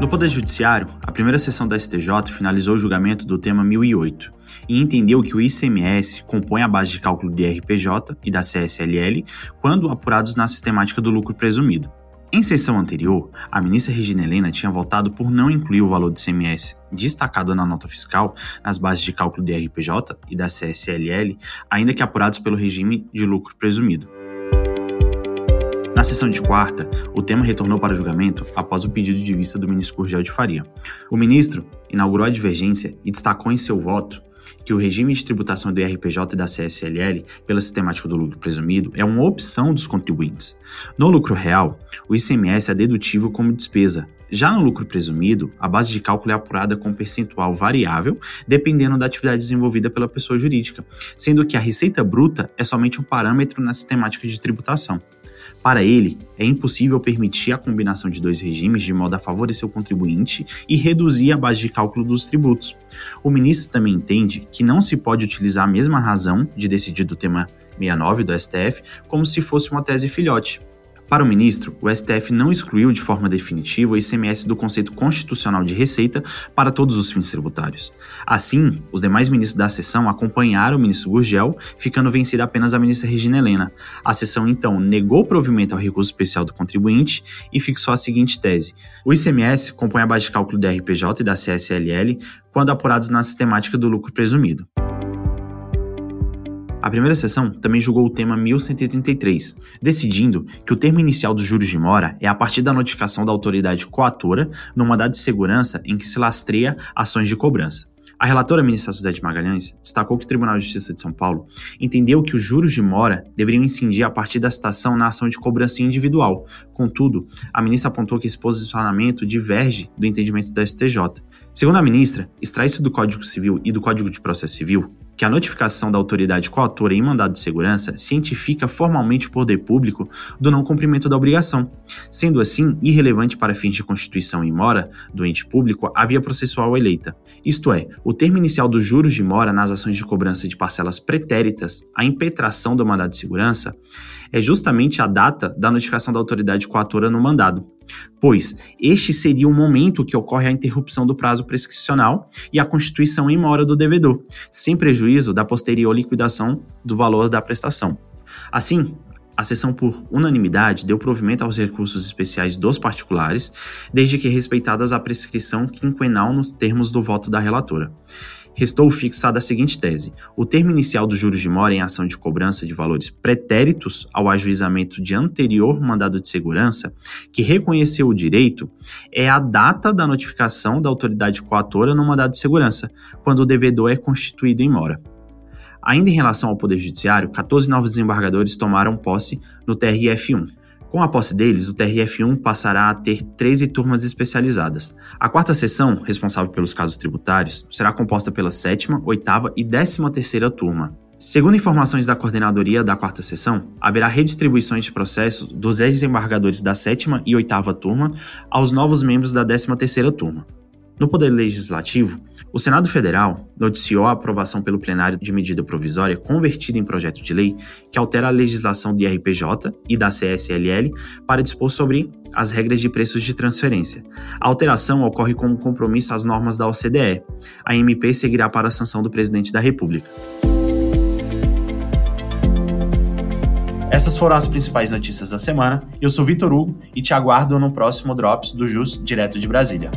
No Poder Judiciário, a primeira sessão da STJ finalizou o julgamento do tema 1008 e entendeu que o ICMS compõe a base de cálculo do IRPJ e da CSLL quando apurados na sistemática do lucro presumido. Em sessão anterior, a ministra Regina Helena tinha votado por não incluir o valor do ICMS destacado na nota fiscal nas bases de cálculo do IRPJ e da CSLL, ainda que apurados pelo regime de lucro presumido. Na sessão de quarta, o tema retornou para julgamento após o pedido de vista do ministro Gurgel de Faria. O ministro inaugurou a divergência e destacou em seu voto que o regime de tributação do IRPJ e da CSLL pela sistemática do lucro presumido é uma opção dos contribuintes. No lucro real, o ICMS é dedutível como despesa. Já no lucro presumido, a base de cálculo é apurada com percentual variável, dependendo da atividade desenvolvida pela pessoa jurídica, sendo que a receita bruta é somente um parâmetro na sistemática de tributação. Para ele, é impossível permitir a combinação de dois regimes de modo a favorecer o contribuinte e reduzir a base de cálculo dos tributos. O ministro também entende que não se pode utilizar a mesma razão de decidir do tema 69 do STF como se fosse uma tese filhote. Para o ministro, o STF não excluiu de forma definitiva o ICMS do conceito constitucional de receita para todos os fins tributários. Assim, os demais ministros da sessão acompanharam o ministro Gurgel, ficando vencida apenas a ministra Regina Helena. A sessão, então, negou provimento ao recurso especial do contribuinte e fixou a seguinte tese: o ICMS compõe a base de cálculo da RPJ e da CSLL quando apurados na sistemática do lucro presumido. A primeira sessão também julgou o tema 1133, decidindo que o termo inicial dos juros de mora é a partir da notificação da autoridade coatora no mandado de segurança em que se lastreia ações de cobrança. A relatora ministra Suzete Magalhães destacou que o Tribunal de Justiça de São Paulo entendeu que os juros de mora deveriam incidir a partir da citação na ação de cobrança individual. Contudo, a ministra apontou que esse posicionamento diverge do entendimento da STJ. Segundo a ministra, extrai-se do Código Civil e do Código de Processo Civil que a notificação da autoridade coautora em mandado de segurança cientifica formalmente o poder público do não cumprimento da obrigação, sendo assim irrelevante para fins de constituição e mora do ente público a via processual eleita. Isto é, o termo inicial dos juros de mora nas ações de cobrança de parcelas pretéritas à impetração do mandado de segurança é justamente a data da notificação da autoridade coatora no mandado, pois este seria o momento que ocorre a interrupção do prazo prescricional e a constituição em mora do devedor, sem prejuízo da posterior liquidação do valor da prestação. Assim, a sessão por unanimidade deu provimento aos recursos especiais dos particulares, desde que respeitadas a prescrição quinquenal nos termos do voto da relatora restou fixada a seguinte tese: o termo inicial dos juros de mora em ação de cobrança de valores pretéritos ao ajuizamento de anterior mandado de segurança, que reconheceu o direito, é a data da notificação da autoridade coatora no mandado de segurança, quando o devedor é constituído em mora. Ainda em relação ao Poder Judiciário, 14 novos desembargadores tomaram posse no TRF1. Com a posse deles, o TRF1 passará a ter 13 turmas especializadas. A quarta sessão, responsável pelos casos tributários, será composta pela sétima, oitava e décima terceira turma. Segundo informações da coordenadoria da quarta sessão, haverá redistribuições de processos dos 10 desembargadores da sétima e oitava turma aos novos membros da décima terceira turma. No Poder Legislativo, o Senado Federal noticiou a aprovação pelo plenário de medida provisória convertida em projeto de lei que altera a legislação do IRPJ e da CSLL para dispor sobre as regras de preços de transferência. A alteração ocorre como compromisso às normas da OCDE. A MP seguirá para a sanção do presidente da República. Essas foram as principais notícias da semana. Eu sou Vitor Hugo e te aguardo no próximo Drops do JUS direto de Brasília.